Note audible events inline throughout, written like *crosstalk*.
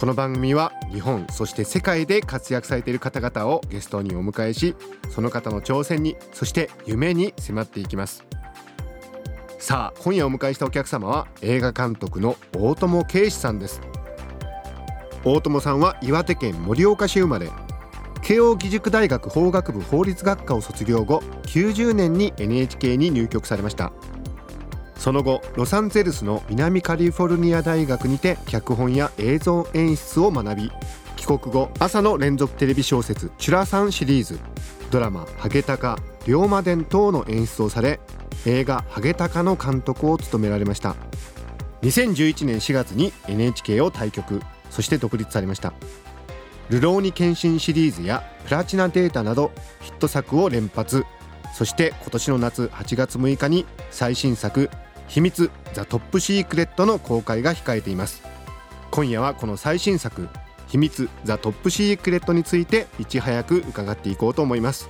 この番組は日本そして世界で活躍されている方々をゲストにお迎えしその方の挑戦にそして夢に迫っていきます。さあ今夜お迎えしたお客様は映画監督の大友圭司さんです。大友さんは岩手県盛岡市生まれ。慶應義塾大学法学部法律学科を卒業後90年に NHK に入局されました。その後ロサンゼルスの南カリフォルニア大学にて脚本や映像演出を学び帰国後朝の連続テレビ小説「チュラさん」シリーズ。ドラマ「ハゲタカ」「龍馬伝」等の演出をされ映画「ハゲタカ」の監督を務められました。2011年4月に NHK を退局。そして独立されました「流浪に献身」シリーズや「プラチナデータ」などヒット作を連発。そして今年の夏8月6日に最新作「秘密ザ・トップシークレット」の公開が控えています。今夜はこの最新作「秘密ザ・トップシークレット」についていち早く伺っていこうと思います。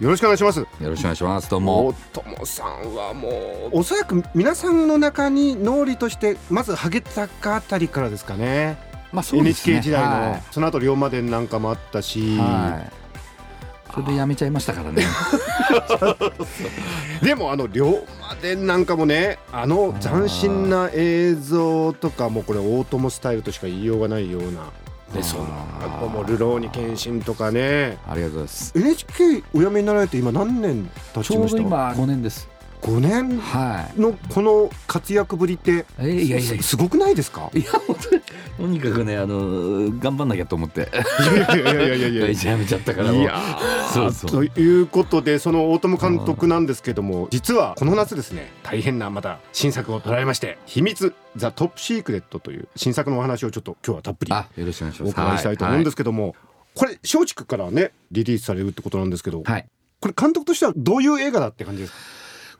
よろしくお願いします。よろしくお願いします。どうも。大友さんはもうおそらく皆さんの中に脳裏としてまずハゲタカあたりからですかね。まあそうですね。NHK 時代の、はい。その後龍馬伝なんかもあったし、はいそれでやめちゃいましたからね。*laughs* でもあの龍馬伝なんかもねあの斬新な映像とかもこれ大友スタイルとしか言いようがないような。でその後も「流浪に献身」とかね。ありがとうございます。NHK お辞めになられて今何年経ちょうちましたど今5年です5年はい。のこの活躍ぶりってえいやいやいや。すすごくないですか？いや本当にとにかくねあの頑張んなきゃと思って。いやいやいやいやいやいや。やめちゃったからいやそうーそう。ということでその大友監督なんですけども実はこの夏ですね大変なまた新作を捉えまして「秘密ザ・トップシークレット」という新作のお話をちょっと今日はたっぷりあよろしくお願いしおます。伺いしたいと思うんですすけども、これ松竹からねリリースされるってことなんですけど、はい、はい。これ監督としてはどういう映画だって感じですか？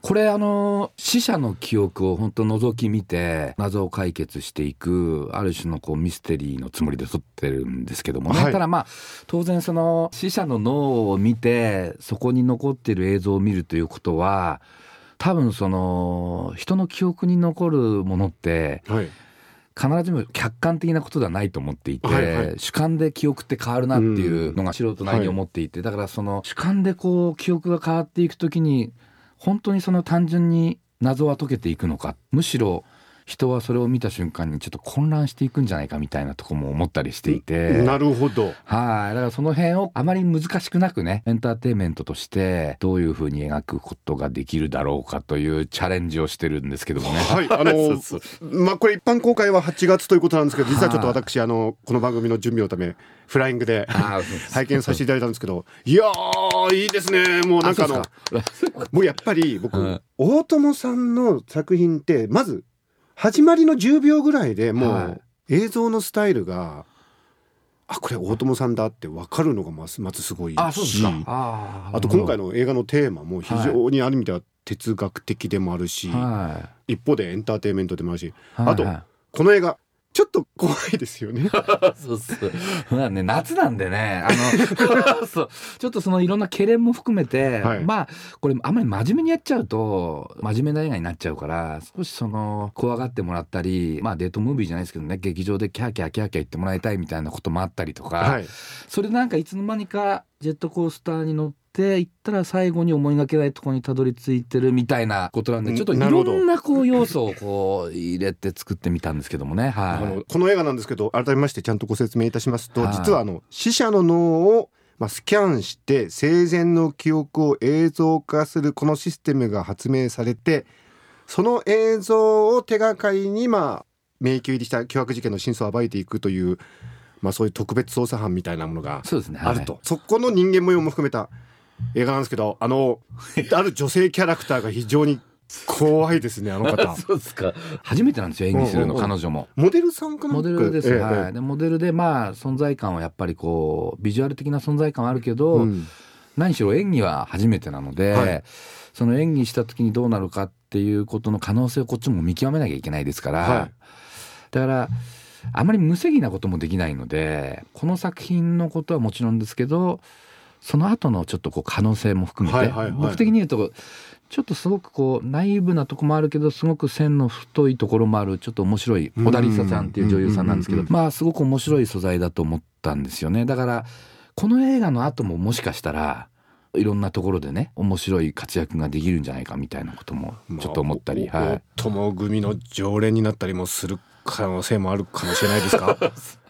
これあの死者の記憶を本当覗き見て謎を解決していくある種のこうミステリーのつもりで撮ってるんですけどもね、はい。ただまあ当然その死者の脳を見てそこに残ってる映像を見るということは多分その人の記憶に残るものってはい。必ずしも客観的なことではないと思っていて、はいはい。主観で記憶って変わるなっていうのが素人なりに思っていて、だからその主観でこう記憶が変わっていくときに本当にその単純に謎は解けていくのか。むしろ人はそれを見た瞬間にちょっと混乱していくんじゃないかみたいなとこも思ったりしていて。なるほどはい。だからその辺をあまり難しくなくね、エンターテインメントとしてどういうふうに描くことができるだろうかというチャレンジをしてるんですけどもね。はい、あの *laughs* まあこれ一般公開は8月ということなんですけど、実はちょっと私あのこの番組の準備のためフライングで *laughs* 拝見させていただいたんですけど、いやーいいですね。もうなんかあの *laughs* もうやっぱり僕、うん大友さんの作品ってまず始まりの10秒ぐらいでもはう映像のスタイルが。あこれ大友さんだって分かるのがまずまずすごいしあ、と今回の映画のテーマも非常にある意味では哲学的でもあるし、は一方でエンターテインメントでもあるし、い。あとはこの映画ちょっと怖いですよね。い *laughs* そうそう。まあね、夏なんでね、あの、*laughs* そう、ちょっとそのいろんな懸念も含めて、はいまあ、これあんまり真面目にやっちゃうと、真面目な映画になっちゃうから、少しその、怖がってもらったり、まあデートムービーじゃないですけどね、劇場でキャーキャーキャーキャー言ってもらいたいみたいなこともあったりとか、はい。それでなんかいつの間にかジェットコースターに乗って行ったら最後に思いがけないところにたどり着いてるみたいなことなんでんちょっといろんなこう要素をこう入れて作ってみたんですけどもね。あはい。のこの映画なんですけど改めましてちゃんとご説明いたしますと、はい実はあの死者の脳をまあスキャンして生前の記憶を映像化するこのシステムが発明されてその映像を手がかりにまあ迷宮入りした凶悪事件の真相を暴いていくという、まあ、そういう特別捜査班みたいなものが。あると、そこの人間模様も含めた映画なんですけどあのある女性キャラクターが非常に怖いですねあの方。*laughs* そうですか。初めてなんですよ演技するのうん。うんうん彼女も。モデルさんかなモデルです、ええはい。でモデルでまあ存在感はやっぱりこうビジュアル的な存在感はあるけど、うん。何しろ演技は初めてなので、はい。その演技した時にどうなるかっていうことの可能性をこっちも見極めなきゃいけないですから、はい。だからあまり無責任なこともできないのでこの作品のことはもちろんですけどその後のちょっとこう可能性も含めて、僕的に言うとちょっとすごくこうナイーブなとこもあるけどすごく線の太いところもあるちょっと面白いうん小田理沙さんっていう女優さんなんですけどまあすごく面白い素材だと思ったんですよね。だからこの映画の後ももしかしたらいろんなところでね面白い活躍ができるんじゃないかみたいなこともちょっと思ったり、まあはい、友組の常連になったりもする可能性もあるかもしれないですか？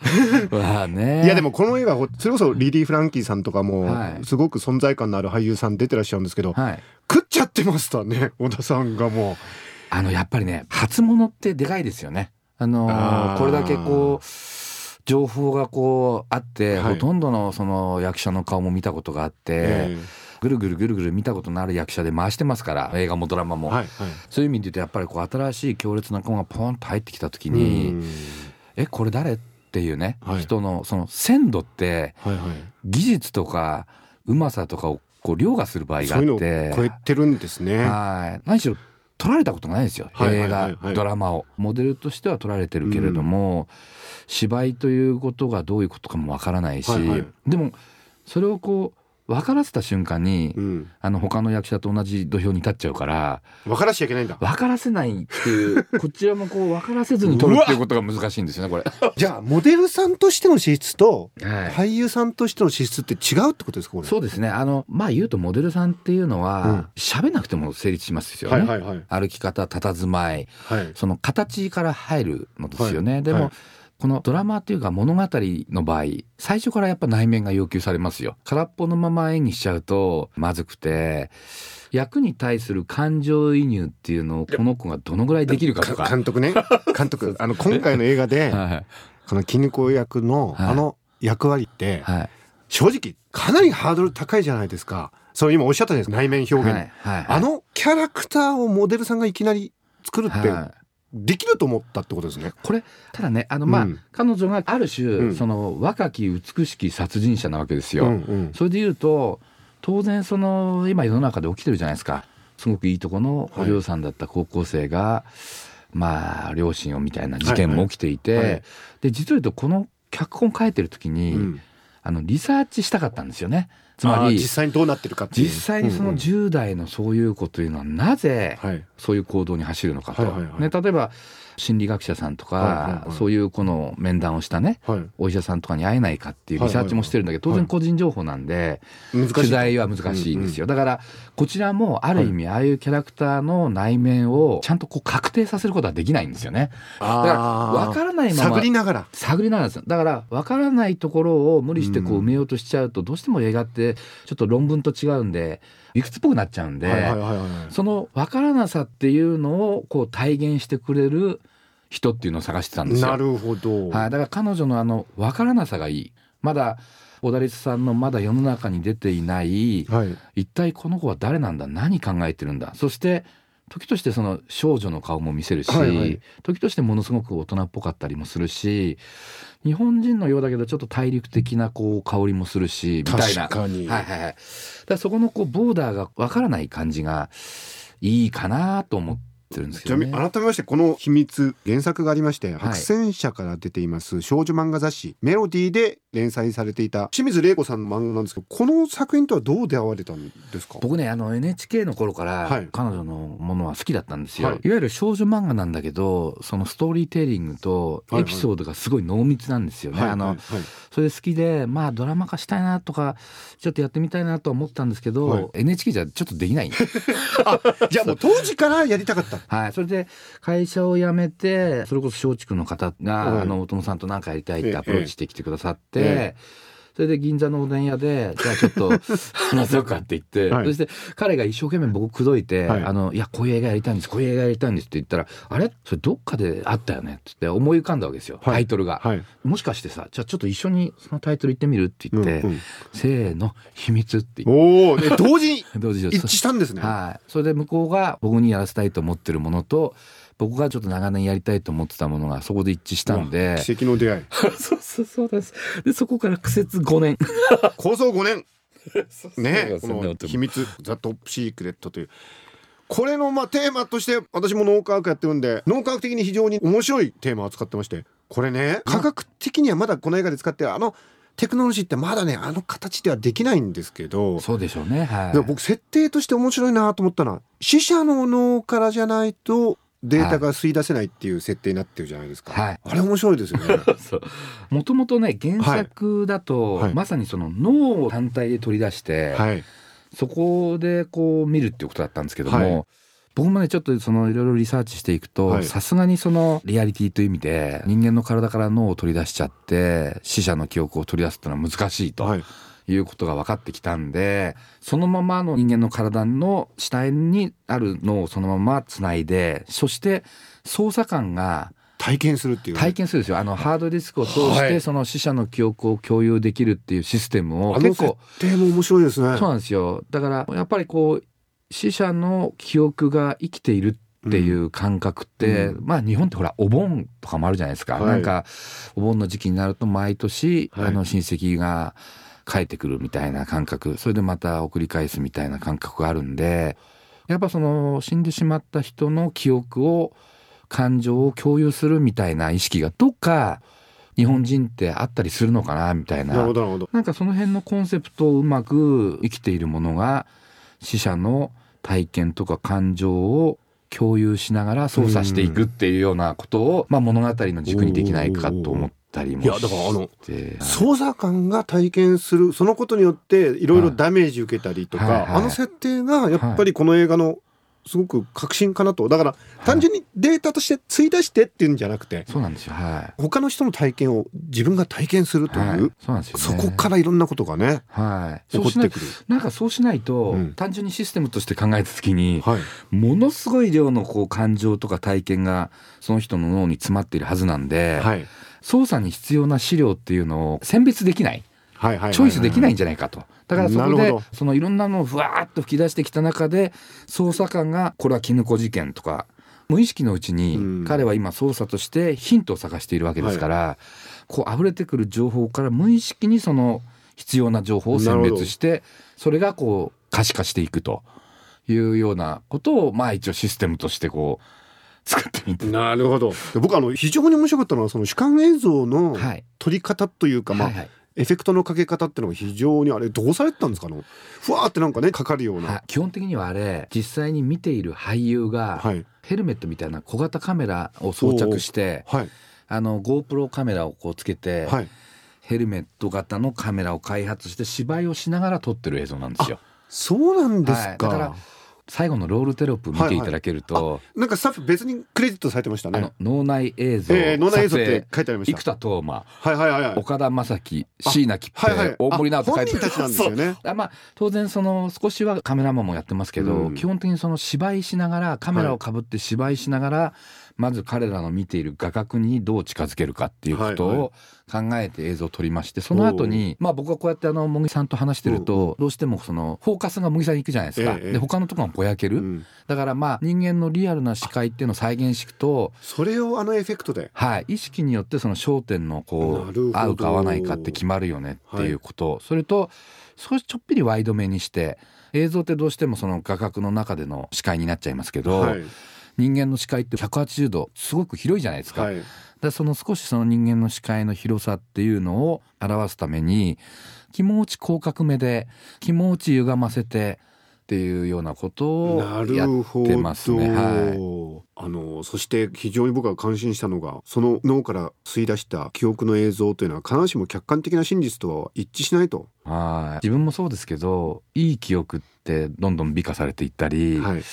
*laughs* まあね。いやでもこの映画それこそリリー・フランキーさんとかもはい。すごく存在感のある俳優さん出てらっしゃるんですけど、はい。食っちゃってましたね小田さんがもあのやっぱりね初物ってでかいですよね。あのーこれだけこう情報がこうあって、はい。ほとんどのその役者の顔も見たことがあって、えぐるぐるぐるぐる見たことのある役者で回してますから映画もドラマも、えはいはい。そういう意味で言うとやっぱりこう新しい強烈な顔がポンと入ってきた時に、うん。えこれ誰っていうね、はい。人のその鮮度ってはいはい。技術とかうまさとかをこう凌駕する場合があって。超えてるんですね。はい。何しろ撮られたことがないですよ、はいはい映はいはい。画ドラマを。モデルとしては撮られてるけれども、芝居ということがどういうことかもわからないし、はいはい。でもそれをこう分からせた瞬間に、うん。あの他の役者と同じ土俵に立っちゃうから分からしちゃいけないんだ。分からせないっていうこちらもこう分からせずに撮るっていうことが難しいんですよねこれ。じゃあモデルさんとしての資質とはい。俳優さんとしての資質って違うってことですかこれ。そうですね。あのまあ言うとモデルさんっていうのうん。は喋、んなくても成立しますよね。はいはいはい。歩き方佇まいはい。その形から入るのですよね、でも、はいこのドラマっていうか物語の場合最初からやっぱ内面が要求されますよ。空っぽのまま演技しちゃうとまずくて役に対する感情移入っていうのをこの子がどのぐらいできるかとか。監督ね。*laughs* 監督あの今回の映画ではい。この絹子役のはい。あの役割ってはい。正直かなりハードル高いじゃないですか。そう今おっしゃったじゃないですか内面表現、はい。はい。あのキャラクターをモデルさんがいきなり作るってはいできると思ったってことですね。これただねあのまあ、うん。彼女がある種、うん。その若き美しき殺人者なわけですよ。うんうん。それで言うと当然その今世の中で起きてるじゃないですか。すごくいいとこのお嬢さんだった高校生が、まあ両親をみたいな事件も起きていて、はいはい。で実を言うとこの脚本書いてる時に、うん。あのリサーチしたかったんですよね。つまり実際にどうなってるか実際にそのうんうん。10代のそういう子というのはなぜはい。そういう行動に走るのかと、ね、例えば心理学者さんとか、そういうこの面談をしたねはい。お医者さんとかに会えないかっていうリサーチもしてるんだけど、当然個人情報なんで、取材は難しいんですよ、だからこちらもある意味、ああいうキャラクターの内面をちゃんとこう確定させることはできないんですよね。だから分からないまま探りながら。探りなんですだから分からないところを無理してこううん埋めようとしちゃうとどうしても映画ってちょっと論文と違うんで理屈っぽくなっちゃうんで、その分からなさっていうのをこう体現してくれる人っていうのを探してたんですよ。なるほど、はい、だから彼女のあの分からなさがいい。まだ小田律さんのまだ世の中に出ていないはい。一体この子は誰なんだ？何考えてるんだ？そして時としてその少女の顔も見せるし、はいはい。時としてものすごく大人っぽかったりもするし日本人のようだけどちょっと大陸的なこう香りもするしみたいな。確かに、はいはいはい、だからそこのこうボーダーがわからない感じがいいかなと思ってるんですけどねちなみに。改めましてこの秘密原作がありまして、はい。白戦社から出ています少女漫画雑誌メロディーで連載されていた清水玲子さんの漫画なんですけどこの作品とはどう出会われたんですか？僕ねあの NHK の頃かはい。ら彼女のものは好きだったんですよ、はい。い、わゆる少女漫画なんだけどそのストーリーテリングとエピソードがすごい濃密なんですよね、はいあのはい。はいそれで好きでまあドラマ化したいなとかちょっとやってみたいなとは思ったんですけど、はい。NHK じゃちょっとできない。*laughs* じゃあもう当時からやりたかったはい、それで会社を辞めてそれこそ松竹の方が、はいあの大友さんと何かやりたいってアプローチしてきてくださって、えそれで銀座のおでん屋で *laughs* じゃあちょっと話そうかって言って、はい。そして彼が一生懸命僕口説いて、はい。あのいやこういう映画やりたいんですこういう映画やりたいんですって言ったらあれ？それどっかであったよねって思い浮かんだわけですよ、はい。タイトルが、はい。もしかしてさじゃあちょっと一緒にそのタイトル言ってみるって言って、うんうん。せーの秘密って言っおお、で同時にて *laughs* 同時に一致したんですね。はい。それで向こうが僕にやらせたいと思ってるものと、僕がちょっと長年やりたいと思ってたものがそこで一致したんで。奇跡の出会い。*laughs* そうそうそうです。で、そこから苦節5年。構想5年。ね、この秘密ザトップシークレットという。これのまあテーマとして私も脳科学やってるんで脳科学的に非常に面白いテーマを扱ってましてこれね科学的にはまだこの映画で使ってるあのテクノロジーってまだねあの形ではできないんですけどそうでしょうね。はい。でも僕設定として面白いなと思ったのは死者の脳からじゃないとデータが吸い出せないっていう設定になってるじゃないですか、はい。あれ面白いですよね。もともとね原作だと、はい。はい。まさにその脳を単体で取り出して、はい。そこでこう見るっていうことだったんですけども、はい。僕もねちょっとそのいろいろリサーチしていくはいとさすがにそのリアリティという意味で人間の体から脳を取り出しちゃって死者の記憶を取り出すっていうのは難しい。とはいいうことが分かってきたんでそのままの人間の体の死体にある脳をそのままつないでそして捜査官が体験するっていうね、体験するんですよ。あのハードディスクを通しはい。てその死者の記憶を共有できるっていうシステムを結構定も面白いですね。そうなんですよ。だからやっぱりこう死者の記憶が生きているっていう感覚って、うん。まあ日本ってほらお盆とかもあるじゃないですか、はい。なんかお盆の時期になると毎年、はい。あの親戚が帰ってくるみたいな感覚。それでまた送り返すみたいな感覚があるんでやっぱその死んでしまった人の記憶を感情を共有するみたいな意識がどっか日本人ってあったりするのかなみたいな。るほどなるほど。なんかその辺のコンセプトをうまく生きているものが死者の体験とか感情を共有しながら操作していくっていうようなことを、まあ、物語の軸にできないかと思ったりもいやだからあのはい。捜査官が体験するそのことによっていろい。ろダメージ受けたりとか、はいはい。あの設定がやっぱりこの映画のすごく革新かなと。だから単純にデータとして追出してっていうんじゃなくてそうなんですよ。はい、他の人の体験を自分が体験するという、はい、そうなんですよ、ね、そこからいろんなことがねはい。起こってくる。なんかそうしないと、うん。単純にシステムとして考えた時に、はい、ものすごい量のこう感情とか体験がその人の脳に詰まっているはずなんで、はい操作に必要な資料っていうのを選別できない。はいはいはいチョイスできないんじゃないかと。だからそこでそのいろんなのをふわーっと吹き出してきた中で捜査官がこれはキヌコ事件とか無意識のうちうん。に彼は今捜査としてヒントを探しているわけですから、こう溢れてくる情報から無意識にその必要な情報を選別してそれがこう可視化していくというようなことをまあ一応システムとしてこう作ってみて。なるほど。で僕あの非常に面白かったのはその主観映像のはい。撮り方というか、まあはいはい。エフェクトのかけ方っていうのが非常にあれどうされてたんですかあのふわーってなんかねかかるような。はい、基本的にはあれ実際に見ている俳優が、はい。ヘルメットみたいな小型カメラを装着してはい。あの GoPro カメラをこうつけて、はい。ヘルメット型のカメラを開発して芝居をしながら撮ってる映像なんですよ。そうなんですか、はい。だから最後のロールテロップ見ていただけると、なんかスタッフ別にクレジットされてましたね。あの脳内映像、えー脳内映像って書いてありました。生田斗真はいはいはいはい。岡田将生椎名桔はいはい。平大森直人あ書いて本人たちなんですよね。まあ当然その少しはカメラマンもやってますけど、うん。基本的にその芝居しながらカメラをかぶって芝居しながら、まず彼らの見ている画角にどう近づけるかっていうことを考えて映像を撮りましてその後にまあ僕はこうやってあの茂木さんと話してるとどうしてもそのフォーカスが茂木さんに行くじゃないですか、ええで他のところがぼやける、うん。だからまあ人間のリアルな視界っていうのを再現していくとそれをあのエフェクトで？はい、意識によってその焦点のこう合うか合わないかって決まるよねっていうこと、それと少しちょっぴりワイドめにして映像ってどうしてもその画角の中での視界になっちゃいますけど、はい人間の視界って180度すごく広いじゃないですか。はいでその少しその人間の視界の広さっていうのを表すために気持ち広角めで気持ち歪ませてっていうようなことなをやってますね。はいど。あのそして非常に僕が感心したのがその脳から吸い出した記憶の映像というのは必ずしも客観的な真実とは一致しないと。はい自分もそうですけどいい記憶ってどんどん美化されていったり、はい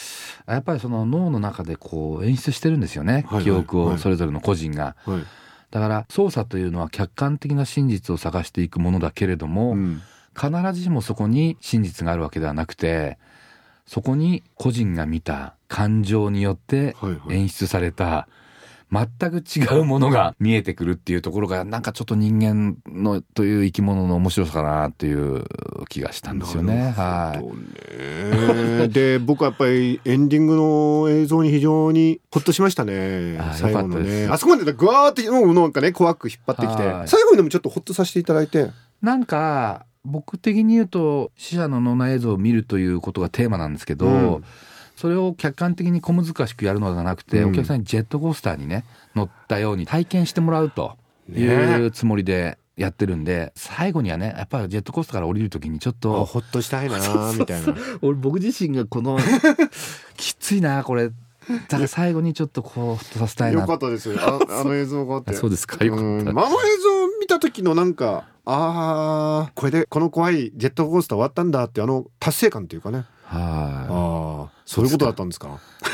やっぱりその脳の中でこう演出してるんですよね、はいはい記憶はいをそれぞれの個人が。はいだから捜査というのは客観的な真実を探していくものだけれども、うん必ずしもそこに真実があるわけではなくてそこに個人が見た感情によって演出された全く違うものが見えてくるっていうところがなんかちょっと人間のという生き物の面白さかなっていう気がしたんですよね。はい。で *laughs* 僕はやっぱりエンディングの映像に非常にほっとしましたね。あ最後のね。あそこまでぐわーってもうなんかね怖く引っ張ってきて。はい。最後にでもちょっとほっとさせていただいて。なんか僕的に言うと死者の脳内映像を見るということがテーマなんですけど、うん。それを客観的に小難しくやるのではなくて、うん。お客さんにジェットコースターにね乗ったように体験してもらうといねうつもりでやってるんで最後にはねやっぱりジェットコースターから降りる時にちょっあとほっとしたいなー *laughs* みたいな。俺僕自身がこの *laughs* きついなこれだから最後にちょっとこうさせたいな。よかったですよ。あ *laughs* あの映像があって。あそうですか。よかった。うん。あの映像を見た時のなんかあーこれでこの怖いジェットコースター終わったんだってあの達成感っていうかね。はああそういうことだったんですか？*laughs*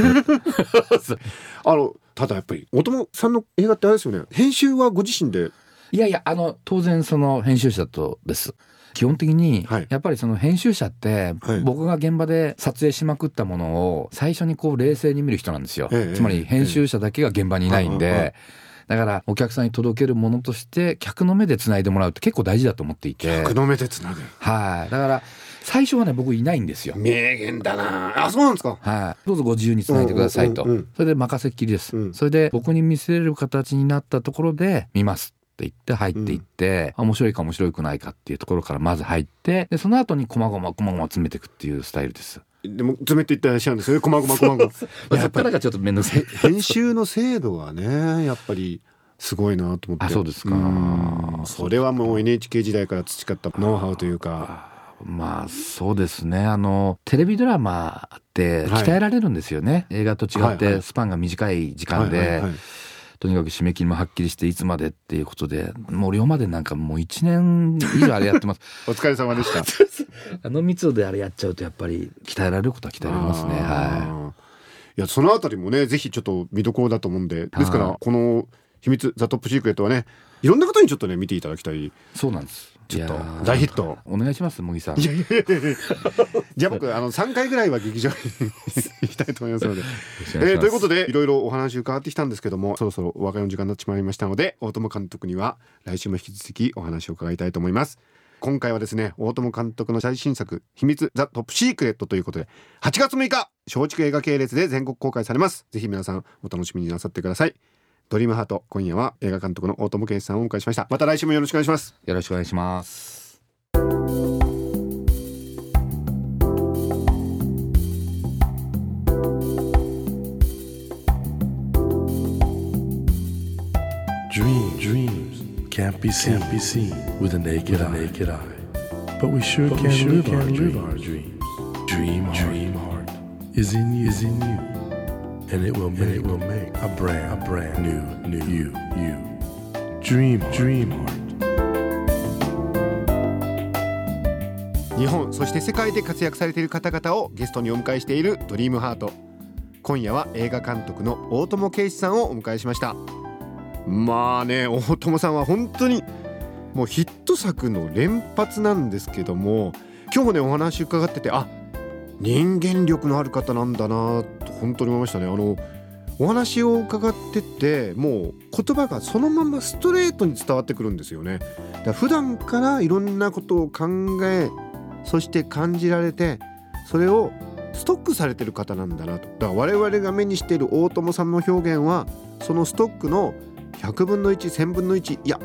あのただやっぱり大友さんの映画ってあれですよね。編集はご自身で？いいやいやあの当然その編集者とです基本的にはい。やっぱりその編集者ってはい。僕が現場で撮影しまくったものを最初にこう冷静に見る人なんですよ。ええつまり編集者だけが現場にいないんで。だからお客さんに届けるものとして客の目でつないでもらうって結構大事だと思っていて。客の目でつなぐ。はい。だから最初はね僕いないんですよ。名言だな。あそうなんですか。はい、どうぞご自由につないでくださいと、それで任せっきりです、うん。それで僕に見せれる形になったところで見ますって言って入っていって、あ面白いか面白くないかっていうところからまず入ってでその後に細々細々詰めていくっていうスタイルです。でも詰めていってらっしゃるんですよね。こまごまこまごままあ、そっからがちょっと面倒くさい。編集の精度はねやっぱりすごいなと思って。あそうですか。ん。それはもう NHK 時代から培ったノウハウというか。まあそうですね。あのテレビドラマってはい。鍛えられるんですよね、映画と違っはいはてい。スパンが短い時間で、はいはいはいとにかく締め切りもはっきりしていつまでっていうことでもう龍馬でなんかもう1年以上あれやってます。*laughs* お疲れ様でした。*laughs* あの密度であれやっちゃうとやっぱり鍛えられることは鍛えられますね。はあー。いやそのあたりもねぜひちょっと見どころだと思うんでですからはい。この秘密ザトップシークレットはねいろんな方にちょっとね見ていただきたいい。そうなんです。ちょっと大ヒットお願いします、茂木さん。じゃあ僕あの3回ぐらいは劇場に行きたいと思いますので。えーということでいろいろお話伺ってきたんですけどもそろそろお別れの時間になってしまいましたので大友監督には来週も引き続きお話を伺いたいと思います今回はですね大友監督の最新作「秘密ザ・トップシークレット」ということで8月6日松竹映画系列で全国公開されますぜひ皆さんお楽しみになさってくださいドリームハート今夜は映画監督の大友圭司さんをお迎えしましたまた来週もよろしくお願いしますよろしくお願いします。Dream, dreams can't be seen, can't be seen with a naked, eye. naked eye. But we sure But can, we sure live, can our live dreams. our dreams. Dream, dream heart is in you, is in you, and it will make, it will make a brand, a brand new, new you, you. Dream, dream heart. 日本そして世界で活躍されている方々をゲストにお迎えしているドリームハート今夜は映画監督の大友圭司さんをお迎えしましたまあね大友さんは本当にもうヒット作の連発なんですけども今日もねお話伺っててあ人間力のある方なんだなと本当に思いましたねあのお話を伺っててもう言葉がそのままストレートに伝わってくるんですよね。だから普段からいろんなことを考えそして感じられてそれをストックされてる方なんだなと。だから我々が目にしている大友さんの表現はそのストックの100分の1,1000分の1いや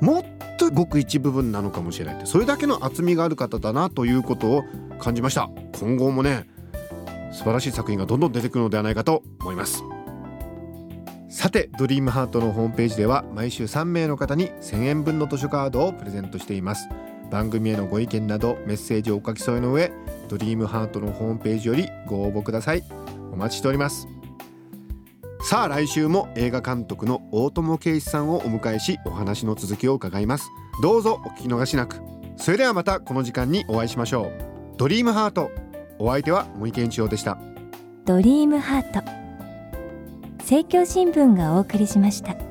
もっとごく一部分なのかもしれないってそれだけの厚みがある方だなということを感じました。今後もね素晴らしい作品がどんどん出てくるのではないかと思います。さてドリームハートのホームページでは毎週3名の方に1000円分の図書カードをプレゼントしています。番組へのご意見などメッセージをお書き添えの上ドリームハートのホームページよりご応募ください。お待ちしております。さあ来週も映画監督の大友圭司さんをお迎えしお話の続きを伺います。どうぞお聞き逃しなく。それではまたこの時間にお会いしましょう。ドリームハート。お相手は森健一郎でした。ドリームハート。政教新聞がお送りしました。